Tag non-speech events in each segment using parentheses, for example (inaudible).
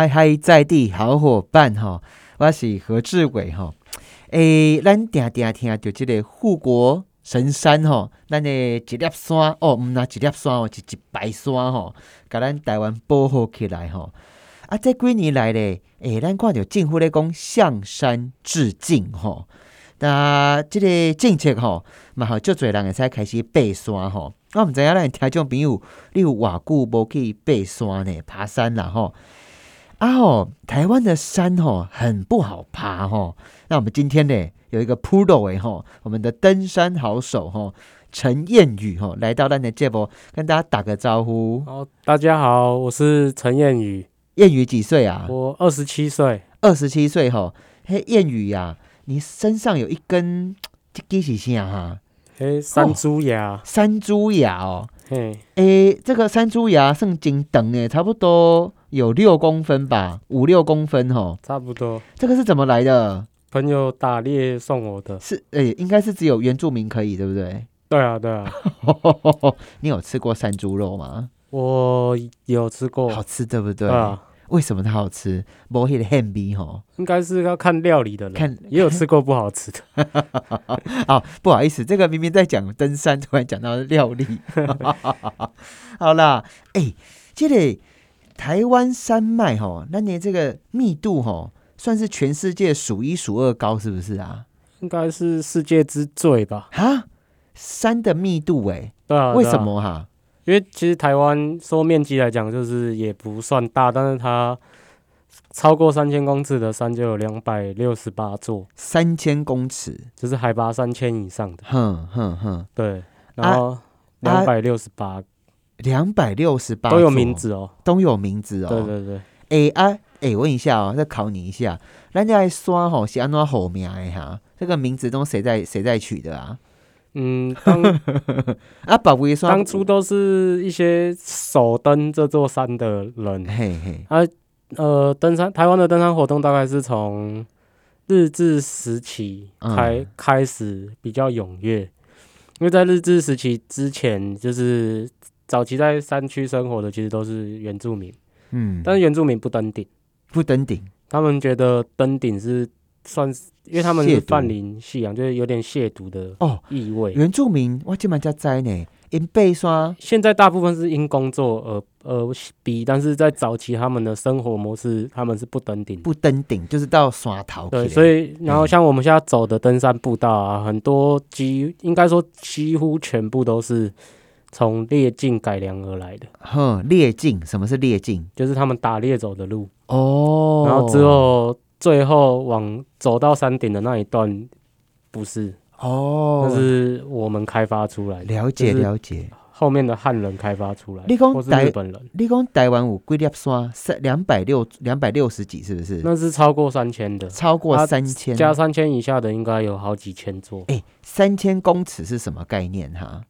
嗨嗨，在地好伙伴吼，我是何志伟吼。诶，咱定定听着即个护国神山吼，咱的一粒山哦，毋那一粒山哦，是一排山吼，甲咱台湾保护起来吼。啊，这几年来咧，诶，咱看着政府咧讲向山致敬吼。那即个政策吼，嘛好，足侪人会使开始爬山吼。我毋知影咱听众朋友，你有偌久无去爬山呢？爬山啦吼。啊哦，台湾的山哦很不好爬哦。那我们今天呢，有一个 Pro 诶吼，我们的登山好手吼，陈燕宇吼，来到咱的节目，跟大家打个招呼。好，大家好，我是陈燕宇。燕宇几岁啊？我二十七岁。二十七岁吼，嘿，燕宇呀。你身上有一根，(tsk) 这几是啥哈？嘿，山猪牙，山猪牙哦。嘿，诶，这个山猪牙算真长诶，差不多有六公分吧，五六公分吼。差不多。这个是怎么来的？朋友打猎送我的。是，诶，应该是只有原住民可以，对不对？对啊，对啊。(laughs) 你有吃过山猪肉吗？我有吃过，好吃，对不对？啊。为什么它好吃？摸起的很味吼，应该是要看料理的人，看 (laughs) 也有吃过不好吃的。(laughs) 好，不好意思，这个明明在讲登山，突然讲到料理。好啦，哎，这里台湾山脉吼，那你这个密度吼，算是全世界数一数二高，是不是啊？应该是世界之最吧？哈，山的密度哎，对啊，为什么哈？因为其实台湾说面积来讲，就是也不算大，但是它超过三千公尺的山就有两百六十八座。三千公尺就是海拔三千以上的。哼哼哼，对。然后两百六十八，两百六十八都有名字哦，都有名字哦。对对对。哎啊哎，问一下哦，再考你一下，人家刷吼是安怎好名的哈？这个名字都谁在谁在取的啊？嗯，当 (laughs) 啊，宝贝说，当初都是一些首登这座山的人，嘿嘿，啊，呃，登山台湾的登山活动大概是从日治时期开开始比较踊跃，因为在日治时期之前，就是早期在山区生活的其实都是原住民，嗯，但是原住民不登顶，不登顶，他们觉得登顶是。算是，因为他们是泛林信仰，就是有点亵渎的哦意味。原住民我今晚家灾呢，因被刷。现在大部分是因工作而而比，但是在早期他们的生活模式，他们是不登顶，不登顶就是到刷头。对，所以然后像我们现在走的登山步道啊，很多几应该说几乎全部都是从猎境改良而来的。哼，猎境什么是猎境？就是他们打猎走的路哦。然后之后。最后往走到山顶的那一段，不是哦，那是我们开发出来。了解了解，后面的汉人开发出来。你讲日本人，你讲台湾有几粒山？三两百六两百六十几，是不是？那是超过三千的，超过三千，加三千以下的应该有好几千座。哎，三千公尺是什么概念哈？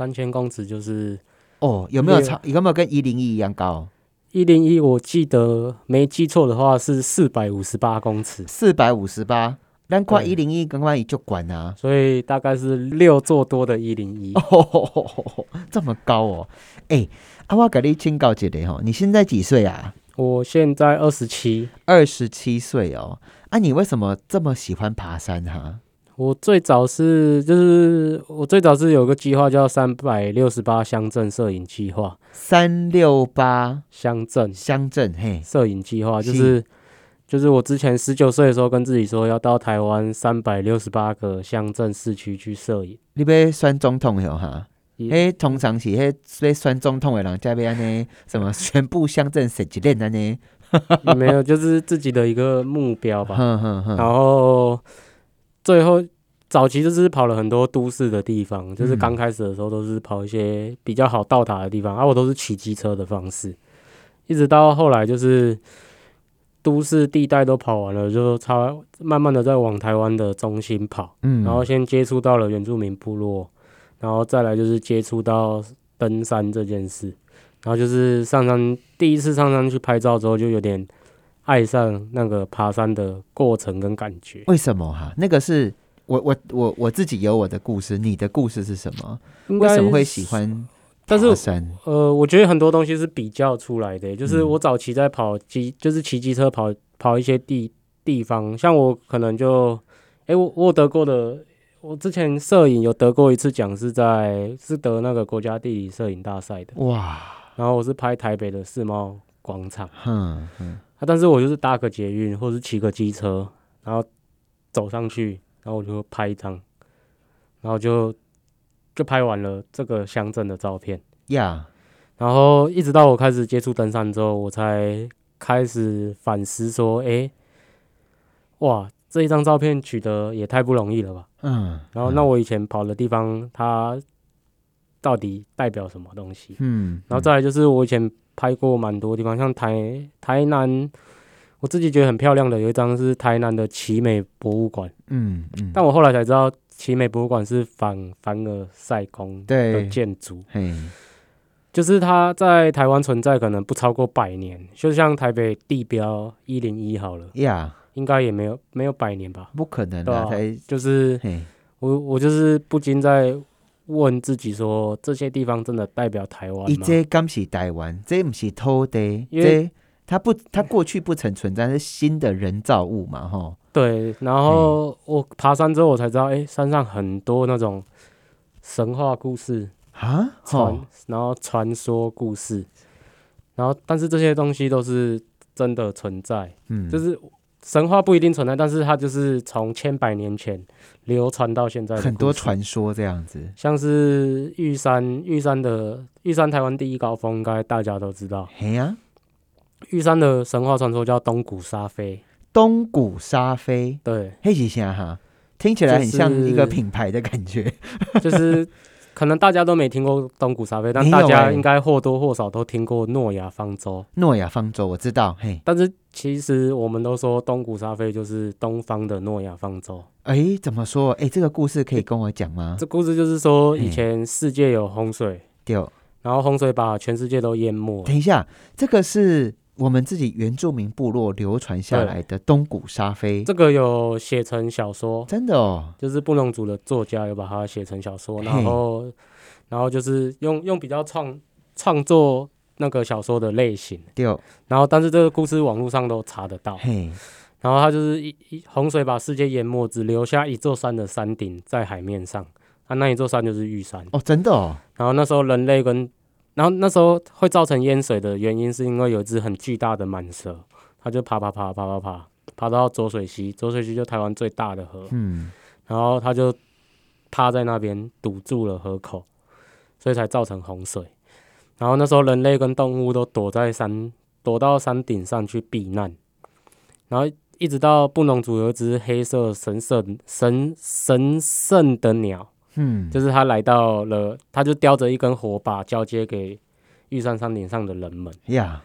三千公尺就是哦，有没有超？有没有跟一零一一样高？一零一，我记得没记错的话是四百五十八公尺，四百五十八。难怪一零一刚刚也就管啊，所以大概是六座多的一零一，(laughs) 这么高哦。哎，阿瓦格利清告姐的哈，你现在几岁啊？我现在二十七，二十七岁哦。啊，你为什么这么喜欢爬山哈？我最早是，就是我最早是有个计划叫三百六十八乡镇摄影计划。三六八乡镇乡镇嘿，摄影计划就是就是我之前十九岁的时候跟自己说要到台湾三百六十八个乡镇市区去摄影。你要选总统哟哈？嘿，通常是嘿要选总统的人这边呢，什么 (laughs) 全部乡镇设一练的呢？没有，就是自己的一个目标吧。然后。最后，早期就是跑了很多都市的地方，就是刚开始的时候都是跑一些比较好到达的地方，而我都是骑机车的方式，一直到后来就是都市地带都跑完了，就差慢慢的在往台湾的中心跑，嗯，然后先接触到了原住民部落，然后再来就是接触到登山这件事，然后就是上山第一次上山去拍照之后就有点。爱上那个爬山的过程跟感觉，为什么哈？那个是我我我我自己有我的故事，你的故事是什么？为什么会喜欢但是山。呃，我觉得很多东西是比较出来的，就是我早期在跑机，就是骑机车跑跑一些地地方，像我可能就，哎，我我得过的，我之前摄影有得过一次奖，是在是得那个国家地理摄影大赛的，哇！然后我是拍台北的世贸广场，嗯嗯，啊，但是我就是搭个捷运或者是骑个机车，然后走上去，然后我就拍一张，然后就。就拍完了这个乡镇的照片呀，然后一直到我开始接触登山之后，我才开始反思说：“哎，哇，这一张照片取得也太不容易了吧？”嗯，然后那我以前跑的地方，它到底代表什么东西？嗯，然后再来就是我以前拍过蛮多地方，像台台南，我自己觉得很漂亮的有一张是台南的奇美博物馆。嗯嗯，但我后来才知道。奇美博物馆是反凡尔赛宫的建筑，就是它在台湾存在可能不超过百年，就像台北地标一零一好了，呀，应该也没有没有百年吧？不可能的，就是我我就是不禁在问自己说，这些地方真的代表台湾吗？这刚是台湾，这不是偷的，因为它不，它过去不曾存在，是新的人造物嘛，哈。对，然后我爬山之后，我才知道，哎，山上很多那种神话故事啊，传，然后传说故事，然后但是这些东西都是真的存在，嗯，就是神话不一定存在，但是它就是从千百年前流传到现在，很多传说这样子，像是玉山，玉山的玉山台湾第一高峰，应该大家都知道，嘿呀，玉山的神话传说叫东谷沙飞。东谷沙飞，对，黑几下哈，听起来很像一个品牌的感觉，(laughs) 就是可能大家都没听过东古沙飞，但大家应该或多或少都听过诺亚方舟。诺亚方舟我知道，嘿，但是其实我们都说东古沙飞就是东方的诺亚方舟。哎，怎么说？哎，这个故事可以跟我讲吗？这故事就是说，以前世界有洪水，对，然后洪水把全世界都淹没。等一下，这个是。我们自己原住民部落流传下来的东古沙飞，这个有写成小说，真的哦，就是布农族的作家有把它写成小说，然后，然后就是用用比较创创作那个小说的类型，对，然后但是这个故事网络上都查得到，嘿，然后它就是一一洪水把世界淹没，只留下一座山的山顶在海面上，啊，那一座山就是玉山，哦，真的哦，然后那时候人类跟然后那时候会造成淹水的原因，是因为有一只很巨大的蟒蛇，它就爬爬爬爬爬爬，爬到浊水溪，浊水溪就台湾最大的河，嗯，然后它就趴在那边堵住了河口，所以才造成洪水。然后那时候人类跟动物都躲在山，躲到山顶上去避难。然后一直到布农族有一只黑色神圣神神圣的鸟。嗯，就是他来到了，他就叼着一根火把交接给玉山山顶上的人们呀。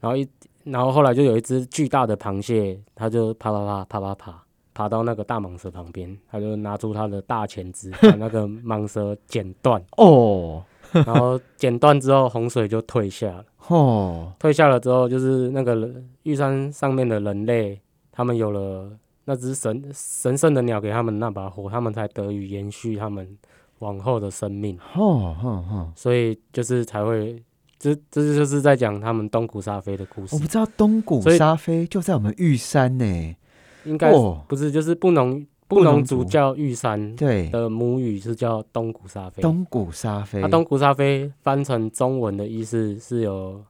然后一，然后后来就有一只巨大的螃蟹，他就爬爬爬爬爬爬，爬到那个大蟒蛇旁边，他就拿出他的大钳子，把那个蟒蛇剪断哦。然后剪断之后，洪水就退下了哦。退下了之后，就是那个玉山上面的人类，他们有了。那只神神圣的鸟给他们那把火，他们才得以延续他们往后的生命。哦哦哦！所以就是才会，这这就是在讲他们东古沙飞的故事。我不知道东古沙飞就在我们玉山呢，应该不是，就是不能不能主叫玉山，对的母语是叫东古沙飞。东古沙飞，那东古沙飞翻成中文的意思是有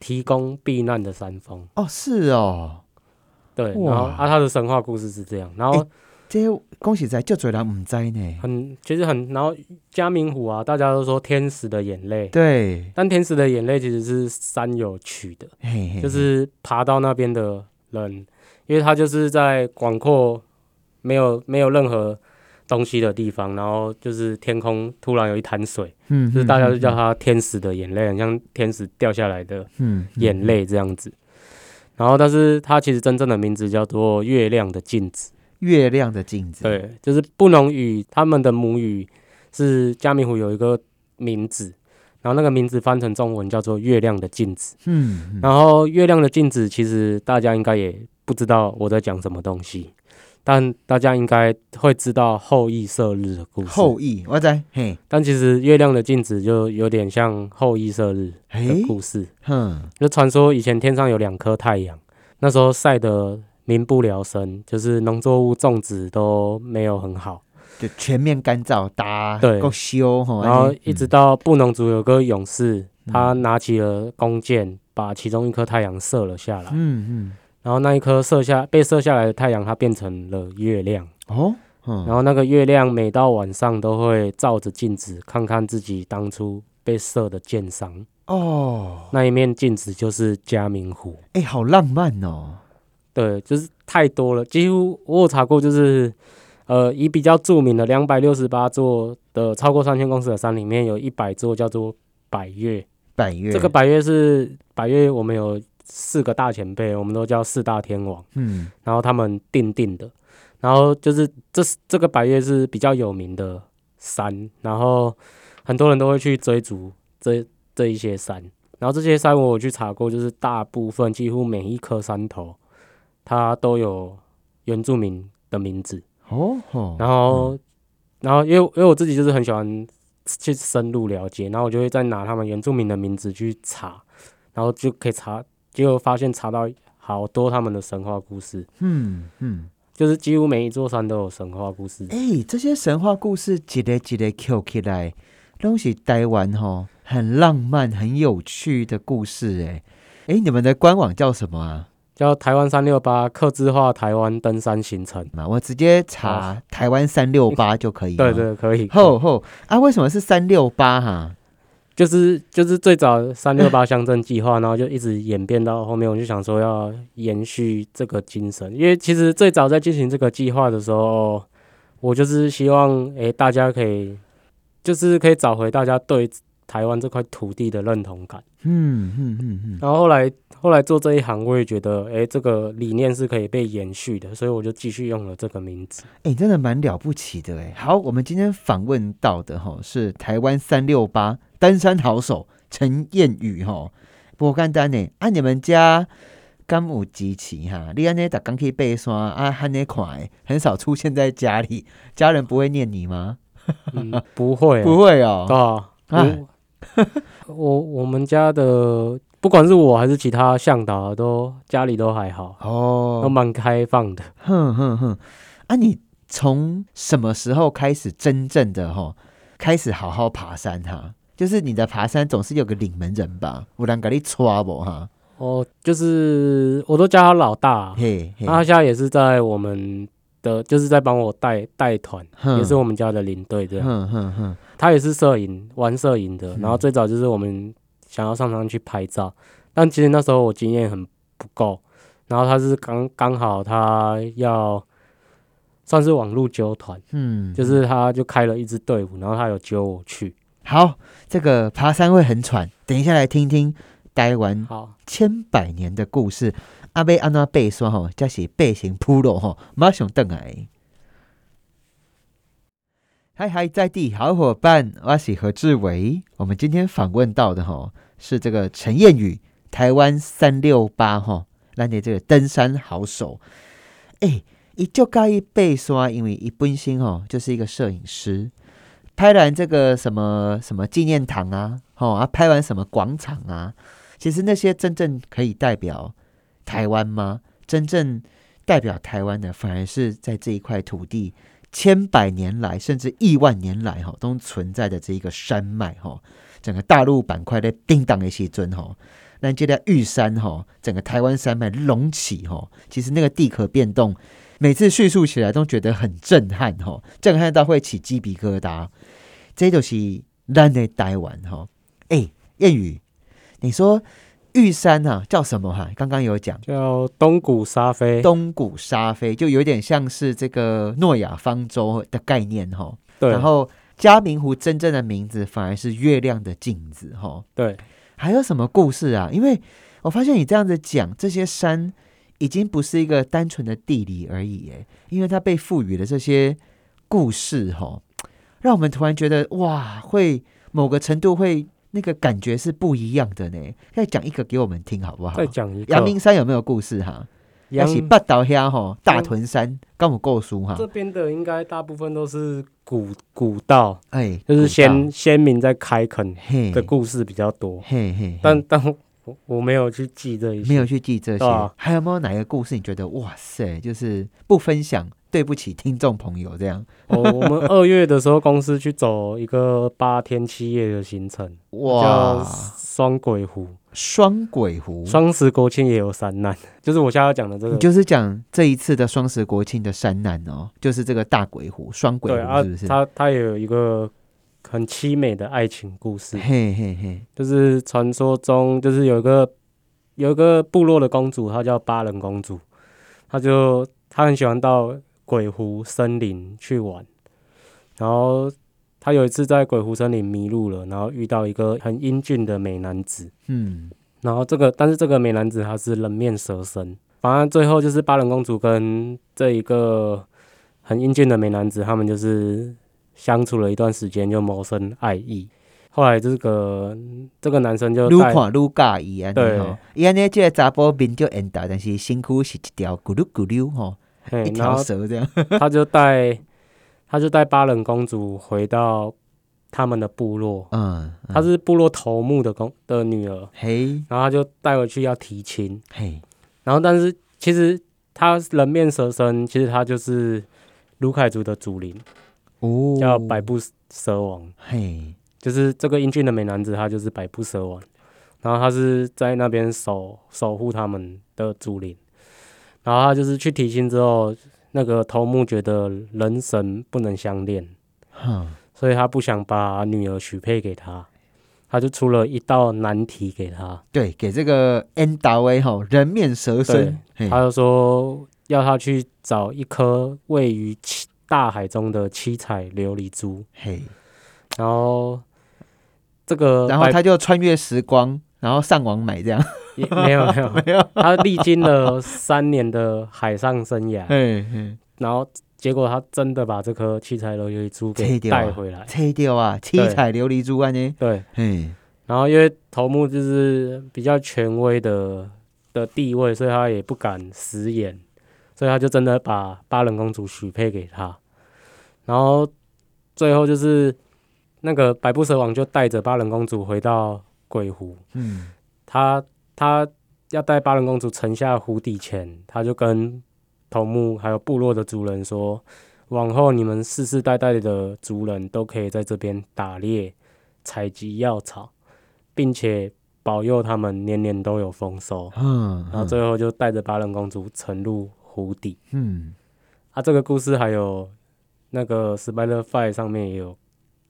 提供避难的山峰。哦，是哦。对，然后啊，他的神话故事是这样，然后这些恭喜在就嘴人唔知呢，很其实很，然后嘉明湖啊，大家都说天使的眼泪，对，但天使的眼泪其实是山友取的，就是爬到那边的人，因为他就是在广阔没有没有任何东西的地方，然后就是天空突然有一潭水，嗯，就是大家就叫它天使的眼泪，很像天使掉下来的眼泪这样子。然后，但是它其实真正的名字叫做月亮的镜子。月亮的镜子，对，就是布农语，他们的母语是加米湖有一个名字，然后那个名字翻成中文叫做月亮的镜子。嗯，然后月亮的镜子其实大家应该也不知道我在讲什么东西，但大家应该会知道后羿射日的故事。后羿，我在嘿。但其实月亮的镜子就有点像后羿射日的故事。哼，就传说以前天上有两颗太阳，那时候晒得民不聊生，就是农作物种植都没有很好，就全面干燥，打对够修。然后一直到布农族有个勇士。他拿起了弓箭，把其中一颗太阳射了下来。嗯嗯，然后那一颗射下被射下来的太阳，它变成了月亮。哦，然后那个月亮每到晚上都会照着镜子，看看自己当初被射的箭伤。哦，那一面镜子就是嘉明湖。哎，好浪漫哦。对，就是太多了，几乎我有查过，就是呃，以比较著名的两百六十八座的超过三千公尺的山里面，有一百座叫做百岳。百越这个百越是百越，我们有四个大前辈，我们都叫四大天王。嗯，然后他们定定的，然后就是这是这个百越是比较有名的山，然后很多人都会去追逐这这一些山，然后这些山我去查过，就是大部分几乎每一颗山头，它都有原住民的名字。哦，然后然后因为因为我自己就是很喜欢。去深入了解，然后我就会再拿他们原住民的名字去查，然后就可以查，结果发现查到好多他们的神话故事。嗯嗯，就是几乎每一座山都有神话故事。哎，这些神话故事一个一个 Q 起来，都是台湾哈很浪漫、很有趣的故事。哎哎，你们的官网叫什么啊？叫台湾三六八，刻字化台湾登山行程嘛，我直接查台湾三六八就可以。(laughs) 对对，可以。吼吼啊，为什么是三六八哈？就是就是最早三六八乡镇计划，然后就一直演变到后面，我就想说要延续这个精神，因为其实最早在进行这个计划的时候，我就是希望诶大家可以，就是可以找回大家对。台湾这块土地的认同感，嗯嗯嗯嗯，然后后来后来做这一行，我也觉得，哎，这个理念是可以被延续的，所以我就继续用了这个名字。哎，真的蛮了不起的哎。好，我们今天访问到的哈是台湾三六八登山好手陈燕宇哈。不简单呢，啊，你们家刚有支持哈，你安尼打刚可以背山啊，很那快，很少出现在家里，家人不会念你吗？不会，不会哦。啊。我 (laughs) 我们家的不管是我还是其他向导，都家里都还好哦，都蛮开放的。哼哼哼，啊，你从什么时候开始真正的哈，开始好好爬山哈？就是你的爬山总是有个领门人吧？有人给你抓不哈？哦，就是我都叫他老大，嘿，他现在也是在我们的，就是在帮我带带团，也是我们家的领队这样。哼哼哼。他也是摄影，玩摄影的。然后最早就是我们想要上山去拍照，但其实那时候我经验很不够。然后他是刚刚好他要算是网络揪团，嗯，就是他就开了一支队伍，然后他有揪我去。好，这个爬山会很喘，等一下来听听待完好千百年的故事。阿贝安娜背说吼，这是背型铺路吼，马上登来。嗨嗨，在地好伙伴，我是何志伟。我们今天访问到的哈是这个陈燕宇，台湾三六八哈，那你这个登山好手。哎，一就介意背刷，因为一本身哈就是一个摄影师，拍完这个什么什么纪念堂啊，哦啊，拍完什么广场啊，其实那些真正可以代表台湾吗？真正代表台湾的，反而是在这一块土地。千百年来，甚至亿万年来，哈，都存在的这一个山脉，哈，整个大陆板块的叮当的西尊，哈，那这条玉山，哈，整个台湾山脉隆起，哈，其实那个地壳变动，每次叙述起来都觉得很震撼，哈，震撼到会起鸡皮疙瘩。这就是咱的台湾，哈，哎，谚语，你说。玉山啊，叫什么哈？刚刚有讲，叫东古沙飞。东古沙飞就有点像是这个诺亚方舟的概念哈。对。然后嘉明湖真正的名字反而是月亮的镜子哈。对。还有什么故事啊？因为我发现你这样子讲，这些山已经不是一个单纯的地理而已哎，因为它被赋予了这些故事哈，让我们突然觉得哇，会某个程度会。那个感觉是不一样的呢。再讲一个给我们听好不好？再讲一个。阳明山有没有故事哈？也是八岛遐吼，大屯山刚我够熟哈。这边的应该大部分都是古古道，哎，就是先先民在开垦的故事比较多。嘿嘿，但但我我没有去记这些，没有去记这些。还有没有哪个故事你觉得哇塞，就是不分享？对不起，听众朋友，这样。哦，我们二月的时候，公司去走一个八天七夜的行程，哇，叫双鬼湖。双鬼湖，双十国庆也有山难，就是我现在要讲的这个，你就是讲这一次的双十国庆的山难哦，就是这个大鬼湖，双鬼湖是不是？它它也有一个很凄美的爱情故事，嘿嘿嘿，就是传说中，就是有一个有一个部落的公主，她叫巴人公主，她就她很喜欢到。鬼湖森林去玩，然后她有一次在鬼湖森林迷路了，然后遇到一个很英俊的美男子，嗯，然后这个但是这个美男子他是人面蛇身，反正最后就是巴人公主跟这一个很英俊的美男子，他们就是相处了一段时间就萌生爱意，后来这个这个男生就愈看愈介意啊，对，伊安尼这个查甫面就圆大，但是身躯是一条咕噜咕噜吼。一条蛇这样，他就带，他就带巴冷公主回到他们的部落。嗯，她是部落头目的公的女儿。嘿，然后他就带回去要提亲。嘿，然后但是其实他人面蛇身，其实他就是卢凯族的祖灵。哦，叫百步蛇王。嘿，就是这个英俊的美男子，他就是百步蛇王。然后他是在那边守守护他们的祖灵。然后他就是去提亲之后，那个头目觉得人神不能相恋，所以他不想把女儿许配给他，他就出了一道难题给他。对，给这个 N 达威哈人面蛇身，他就说要他去找一颗位于七大海中的七彩琉璃珠。嘿，然后这个，然后他就穿越时光。然后上网买这样，没有没有。(laughs) 没有，他历经了三年的海上生涯，嗯然后结果他真的把这颗七彩琉璃珠给带回来，拆掉啊，七彩琉璃珠啊呢？对，嗯，然后因为头目就是比较权威的的地位，所以他也不敢食言，所以他就真的把巴冷公主许配给他，然后最后就是那个百步蛇王就带着巴冷公主回到。鬼湖，嗯，他他要带巴人公主沉下湖底前，他就跟头目还有部落的族人说，往后你们世世代代的族人都可以在这边打猎、采集药草，并且保佑他们年年都有丰收。嗯，然后最后就带着巴人公主沉入湖底。嗯，啊，这个故事还有那个 Spiderfly 上面也有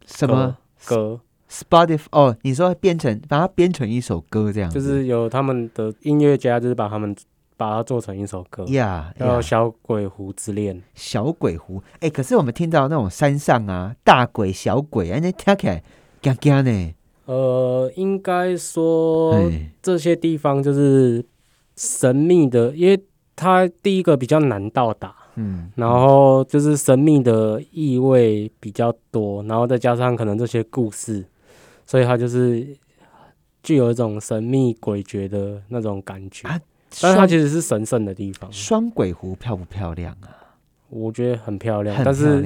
什么歌？Spotify 哦，你说变成把它编成一首歌这样，就是有他们的音乐家，就是把他们把它做成一首歌呀，叫《小鬼湖之恋》。小鬼湖，哎，可是我们听到那种山上啊，大鬼、小鬼，哎，那听起来惊惊呢。呃，应该说这些地方就是神秘的，因为它第一个比较难到达，嗯，然后就是神秘的意味比较多，然后再加上可能这些故事。所以它就是具有一种神秘诡谲的那种感觉，但是它其实是神圣的地方。双鬼湖漂不漂亮啊？我觉得很漂亮，但是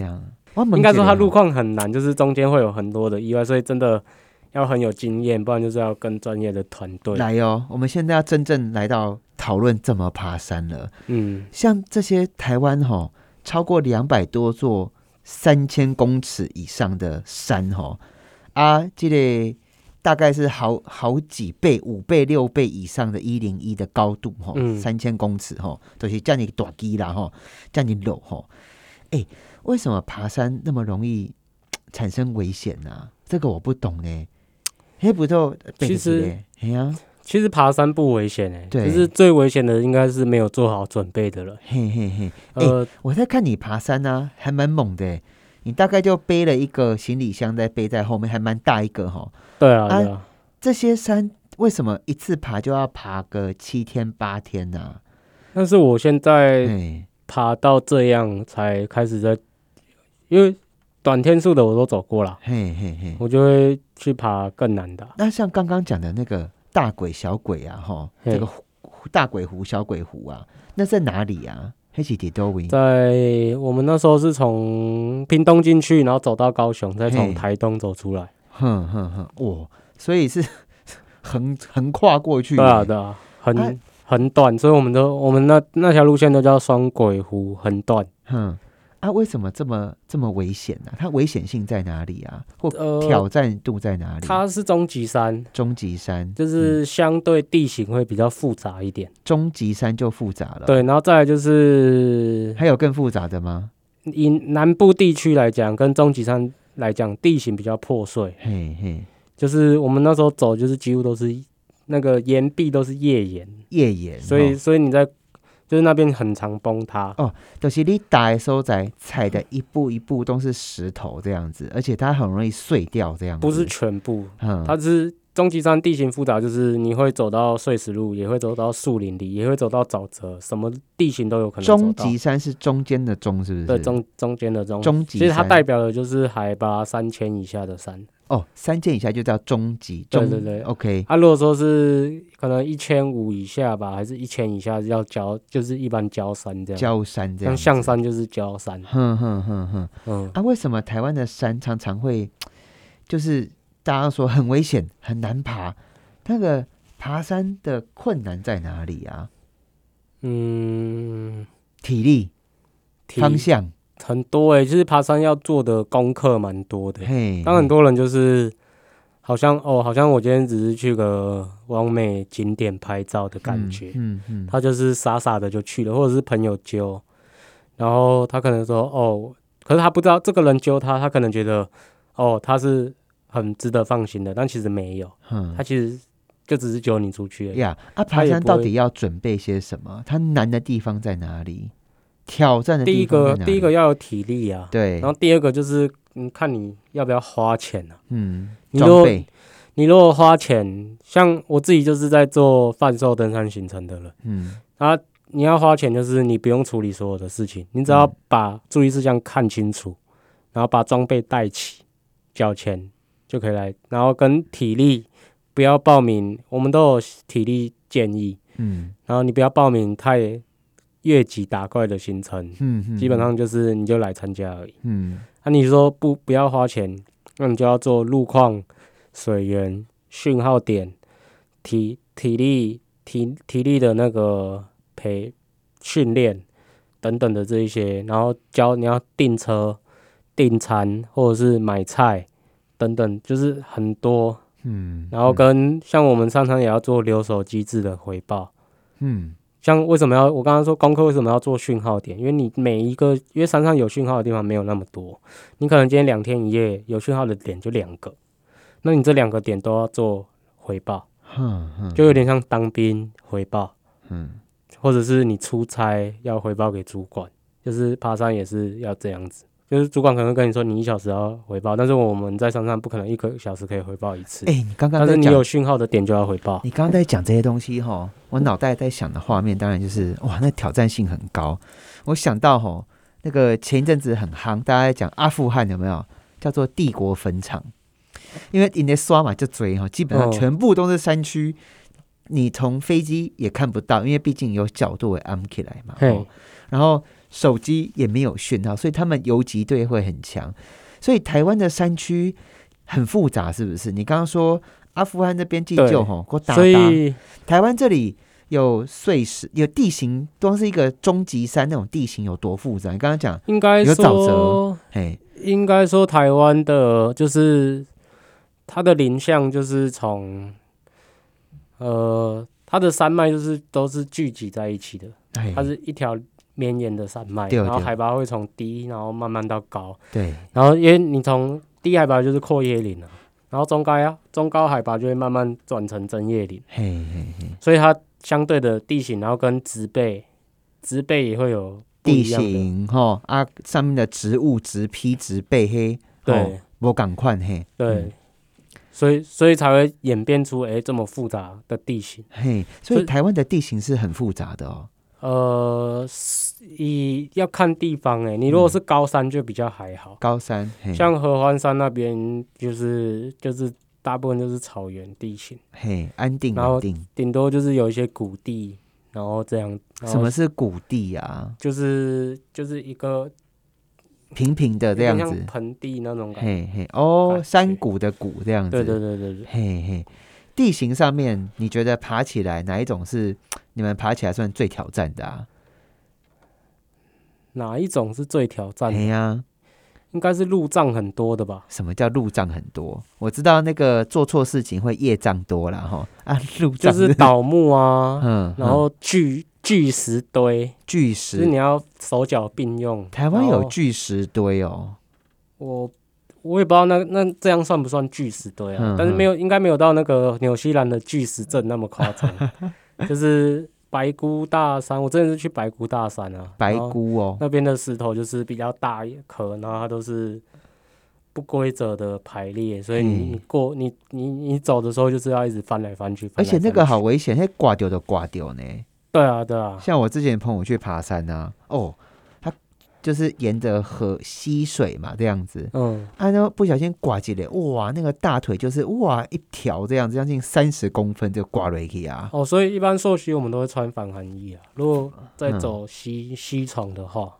应该说它路况很难，就是中间会有很多的意外，所以真的要很有经验，不然就是要跟专业的团队来哦。我们现在要真正来到讨论怎么爬山了。嗯，像这些台湾哈，超过两百多座三千公尺以上的山哈。啊，这个大概是好好几倍、五倍、六倍以上的一零一的高度哈，三千公尺哈，都是叫你短低啦哈，叫你搂哈。哎，为什么爬山那么容易产生危险呢？这个我不懂呢。黑不就其实哎呀，其实爬山不危险哎，对，就是最危险的应该是没有做好准备的了。嘿嘿嘿，呃，我在看你爬山呢，还蛮猛的。你大概就背了一个行李箱在背在后面，还蛮大一个哈。对啊，对啊。这些山为什么一次爬就要爬个七天八天呢？但是我现在爬到这样才开始在，因为短天数的我都走过了，嘿嘿嘿，我就会去爬更难的。那像刚刚讲的那个大鬼小鬼啊，哈，这个。大鬼湖、小鬼湖啊，那在哪里啊？黑起铁多维，在我们那时候是从屏东进去，然后走到高雄，再从台东走出来。哼哼哼，哇，所以是 (laughs) 横横跨过去，对啊对啊，很很短，所以我们都我们那那条路线都叫双鬼湖，很短。哼。啊，为什么这么这么危险呢？它危险性在哪里啊？或挑战度在哪里？它是终极山，终极山就是相对地形会比较复杂一点。终极山就复杂了。对，然后再来就是还有更复杂的吗？以南部地区来讲，跟终极山来讲，地形比较破碎。嘿嘿，就是我们那时候走，就是几乎都是那个岩壁都是页岩，页岩。所以，所以你在。就是那边很常崩塌哦，就是你打的时候在踩的一步一步都是石头这样子，而且它很容易碎掉这样子。不是全部，嗯，它是终极山地形复杂，就是你会走到碎石路，也会走到树林里，也会走到沼泽，什么地形都有可能。终极山是中间的中，是不是？对，中中间的中。终极，其实它代表的就是海拔三千以下的山。哦，三件以下就叫中级，对对对，OK。啊，如果说是可能一千五以下吧，还是一千以下要交，就是一般交山这样。交山这样。像象山就是交山。哼哼哼哼。嗯。啊，为什么台湾的山常常会，就是大家说很危险、很难爬？那个爬山的困难在哪里啊？嗯，体力、方向。很多哎，就是爬山要做的功课蛮多的。当很多人就是好像哦，好像我今天只是去个完美景点拍照的感觉。嗯嗯，他就是傻傻的就去了，或者是朋友揪，然后他可能说哦，可是他不知道这个人揪他，他可能觉得哦，他是很值得放心的，但其实没有。嗯，他其实就只是揪你出去。呀，啊，爬山到底要准备些什么？它难的地方在哪里？挑战的第一个，第一个要有体力啊，对。然后第二个就是，嗯，看你要不要花钱啊。嗯，你如果你如果花钱，像我自己就是在做贩售登山行程的人，嗯，啊，你要花钱，就是你不用处理所有的事情，你只要把注意事项看清楚，然后把装备带齐，交钱就可以来。然后跟体力不要报名，我们都有体力建议，嗯，然后你不要报名太。越级打怪的行程，嗯，基本上就是你就来参加而已，嗯。那你说不不要花钱，那你就要做路况、水源、讯号点、体体力、体体力的那个培训练等等的这一些，然后教你要订车、订餐或者是买菜等等，就是很多，嗯。然后跟像我们常常也要做留守机制的回报，嗯。像为什么要我刚刚说功课为什么要做讯号点？因为你每一个因为山上有讯号的地方没有那么多，你可能今天两天一夜有讯号的点就两个，那你这两个点都要做回报，就有点像当兵回报，嗯，或者是你出差要回报给主管，就是爬山也是要这样子。就是主管可能跟你说，你一小时要回报，但是我们在山上不可能一个小时可以回报一次。哎，你刚刚但是你有讯号的点就要回报。你刚刚在讲这些东西哈，我脑袋在想的画面当然就是哇，那挑战性很高。我想到哈，那个前一阵子很夯，大家在讲阿富汗有没有叫做帝国坟场？因为你那刷嘛就追哈，基本上全部都是山区，你从飞机也看不到，因为毕竟有角度会安起来嘛。然后。手机也没有讯号，所以他们游击队会很强。所以台湾的山区很复杂，是不是？你刚刚说阿富汗那边急救哈，给我打打。台湾这里有碎石，有地形，都是一个终极山那种地形有多复杂？你刚刚讲应该有沼泽，嘿，应该说台湾的就是它的林相就是从呃它的山脉就是都是聚集在一起的，它是一条。绵延的山脉，然后海拔会从低，然后慢慢到高。对，然后因为你从低海拔就是阔叶林啊，然后中高啊，中高海拔就会慢慢转成针叶林。嘿嘿嘿，所以它相对的地形，然后跟植被，植被也会有地形哈啊，上面的植物植批植被黑，对，我赶快嘿，对，所以所以才会演变出哎这么复杂的地形。嘿，所以台湾的地形是很复杂的哦。呃，以要看地方哎，你如果是高山就比较还好。高山，像合欢山那边就是就是大部分就是草原地形，嘿，安定，然后顶多就是有一些谷地，然后这样。什么是谷地啊？就是就是一个平平的这样子，盆地那种感觉。嘿嘿，哦，山谷的谷这样子。对对对对对。嘿嘿，地形上面你觉得爬起来哪一种是 (tsk) 你们爬起来算最挑战的啊？哪一种是最挑战？哎呀。应该是路障很多的吧？什么叫路障很多？我知道那个做错事情会业障多了哈 (laughs) 啊，路障就是倒木啊，(laughs) 嗯，然后巨巨石堆，巨石，就是你要手脚并用。台湾有巨石堆哦，我我也不知道那那这样算不算巨石堆啊？但是没有，应该没有到那个纽西兰的巨石阵那么夸张，(laughs) 就是。白姑大山，我真的是去白姑大山啊！白姑哦，那边的石头就是比较大一颗，然后它都是不规则的排列，所以你过你你你走的时候就是要一直翻来翻去。而且那个好危险，那挂掉的挂掉呢。对啊，对啊。像我之前朋友去爬山啊，哦。就是沿着河溪水嘛，这样子，嗯，啊，然后不小心刮起来，哇，那个大腿就是哇一条这样子，将近三十公分就刮了去啊。哦，所以一般受溪我们都会穿防寒衣啊。如果在走溪溪床的话，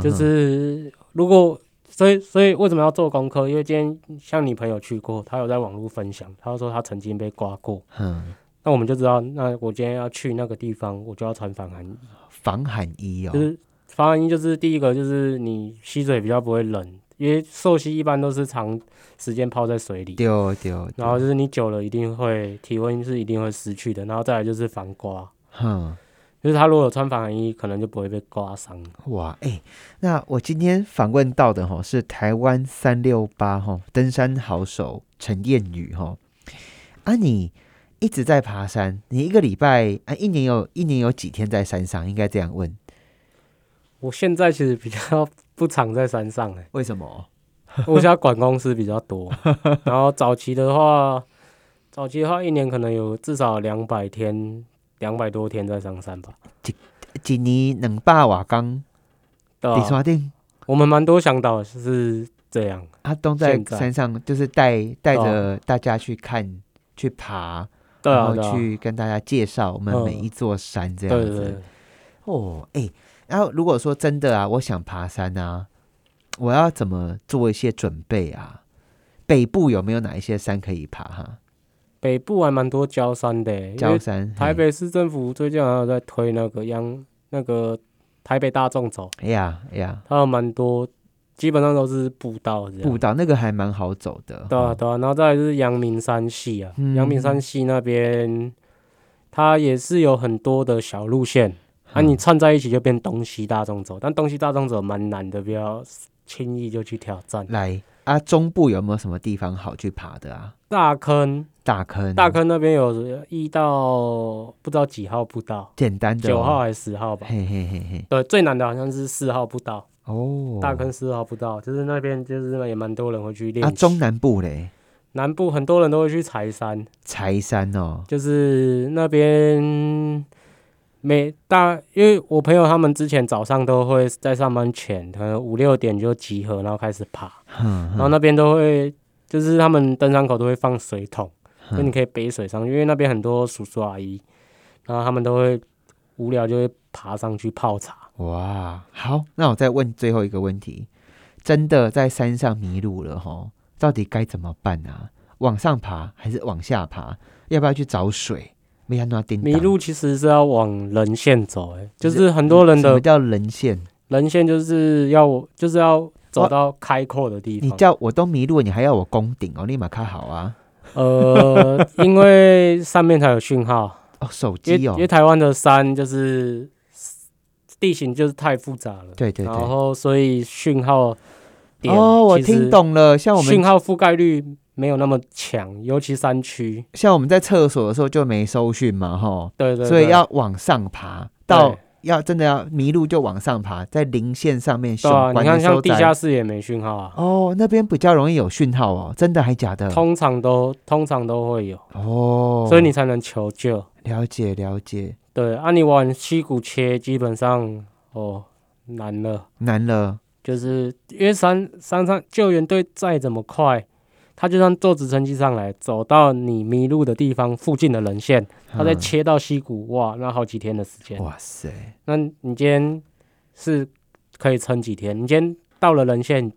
就是如果所以所以为什么要做功课？因为今天像你朋友去过，他有在网络分享，他说他曾经被刮过，嗯，那我们就知道，那我今天要去那个地方，我就要穿防寒衣，防寒衣哦，就是。防寒衣就是第一个，就是你吸水比较不会冷，因为寿溪一般都是长时间泡在水里。对对。然后就是你久了一定会体温是一定会失去的，然后再来就是防刮。哼。就是他如果有穿防寒衣，可能就不会被刮伤。哇，哎，那我今天访问到的哈是台湾三六八哈登山好手陈燕宇哈。啊，你一直在爬山，你一个礼拜啊，一年有一年有几天在山上？应该这样问。我现在其实比较不常在山上哎，为什么？我现在管公司比较多，(laughs) 然后早期的话，早期的话一年可能有至少两百天，两百多天在上山吧。一一年两百瓦岗，第三顶，我们蛮多向导是这样，他都在山上，就是带带着大家去看、去爬，然后去跟大家介绍我们每一座山这样子。哦，哎。然后如果说真的啊，我想爬山啊，我要怎么做一些准备啊？北部有没有哪一些山可以爬哈？北部还蛮多焦山的，焦山。台北市政府最近好像在推那个央那个台北大众走。哎呀哎呀，它有蛮多，基本上都是步道。步道那个还蛮好走的。对啊对啊，然后再来就是阳明山系啊，阳明山系那边，它也是有很多的小路线。啊，你串在一起就变东西大众走，但东西大众走蛮难的，不要轻易就去挑战。来啊，中部有没有什么地方好去爬的啊？大坑，大坑，大坑那边有一到不知道几号步道，简单的九号还是十号吧？嘿嘿嘿嘿。对，最难的好像是四号步道。哦，大坑四号步道，就是那边就是也蛮多人会去练。啊，中南部嘞？南部很多人都会去柴山。柴山哦，就是那边。每大，因为我朋友他们之前早上都会在上班前，可能五六点就集合，然后开始爬。然后那边都会，就是他们登山口都会放水桶，所以你可以背水上，因为那边很多叔叔阿姨，然后他们都会无聊就会爬上去泡茶。哇，好，那我再问最后一个问题：真的在山上迷路了哈，到底该怎么办啊？往上爬还是往下爬？要不要去找水？迷路其实是要往人线走，哎，就是很多人的。什么叫人线？人线就是要就是要走到开阔的地方。你叫我都迷路，你还要我攻顶哦？立马开好啊！呃，(laughs) 因为上面才有讯号哦，手机哦。因为台湾的山就是地形就是太复杂了，对对对。然后所以讯号哦，我听懂了，像我们讯号覆盖率。没有那么强，尤其山区，像我们在厕所的时候就没收讯嘛，哈，对对，所以要往上爬，到要真的要迷路就往上爬，在零线上面。对啊，你看像地下室也没讯号啊。哦，那边比较容易有讯号哦，真的还假的？通常都通常都会有哦，所以你才能求救。了解了解，对，啊，你往溪谷切，基本上哦难了，难了，就是因为山山上救援队再怎么快。他就算坐直升机上来，走到你迷路的地方附近的人线，他再切到溪谷，哇，那好几天的时间。哇塞，那你今天是可以撑几天？你今天到了人线，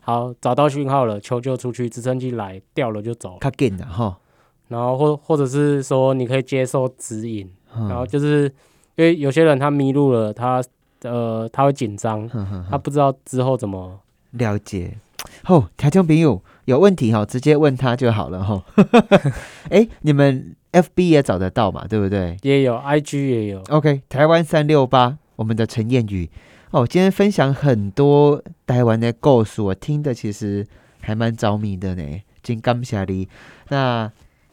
好找到讯号了，求救出去，直升机来掉了就走。他给的哈，然后或或者是说你可以接受指引，然后就是因为有些人他迷路了，他呃他会紧张，他不知道之后怎么了解。哦，台中朋友有问题哈，直接问他就好了哈。(laughs) 哎，你们 FB 也找得到嘛？对不对？也有，IG 也有。OK，台湾三六八，我们的陈燕宇哦，今天分享很多台湾的故事，我听的其实还蛮着迷的呢。金刚侠里，那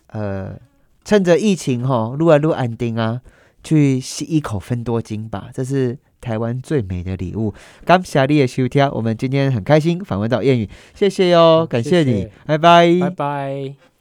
呃，趁着疫情哈，录啊录安定啊，去吸一口分多金吧，这是。台湾最美的礼物，感谢你的收听，我们今天很开心访问到谚语，谢谢哟，感谢你，拜拜，拜拜。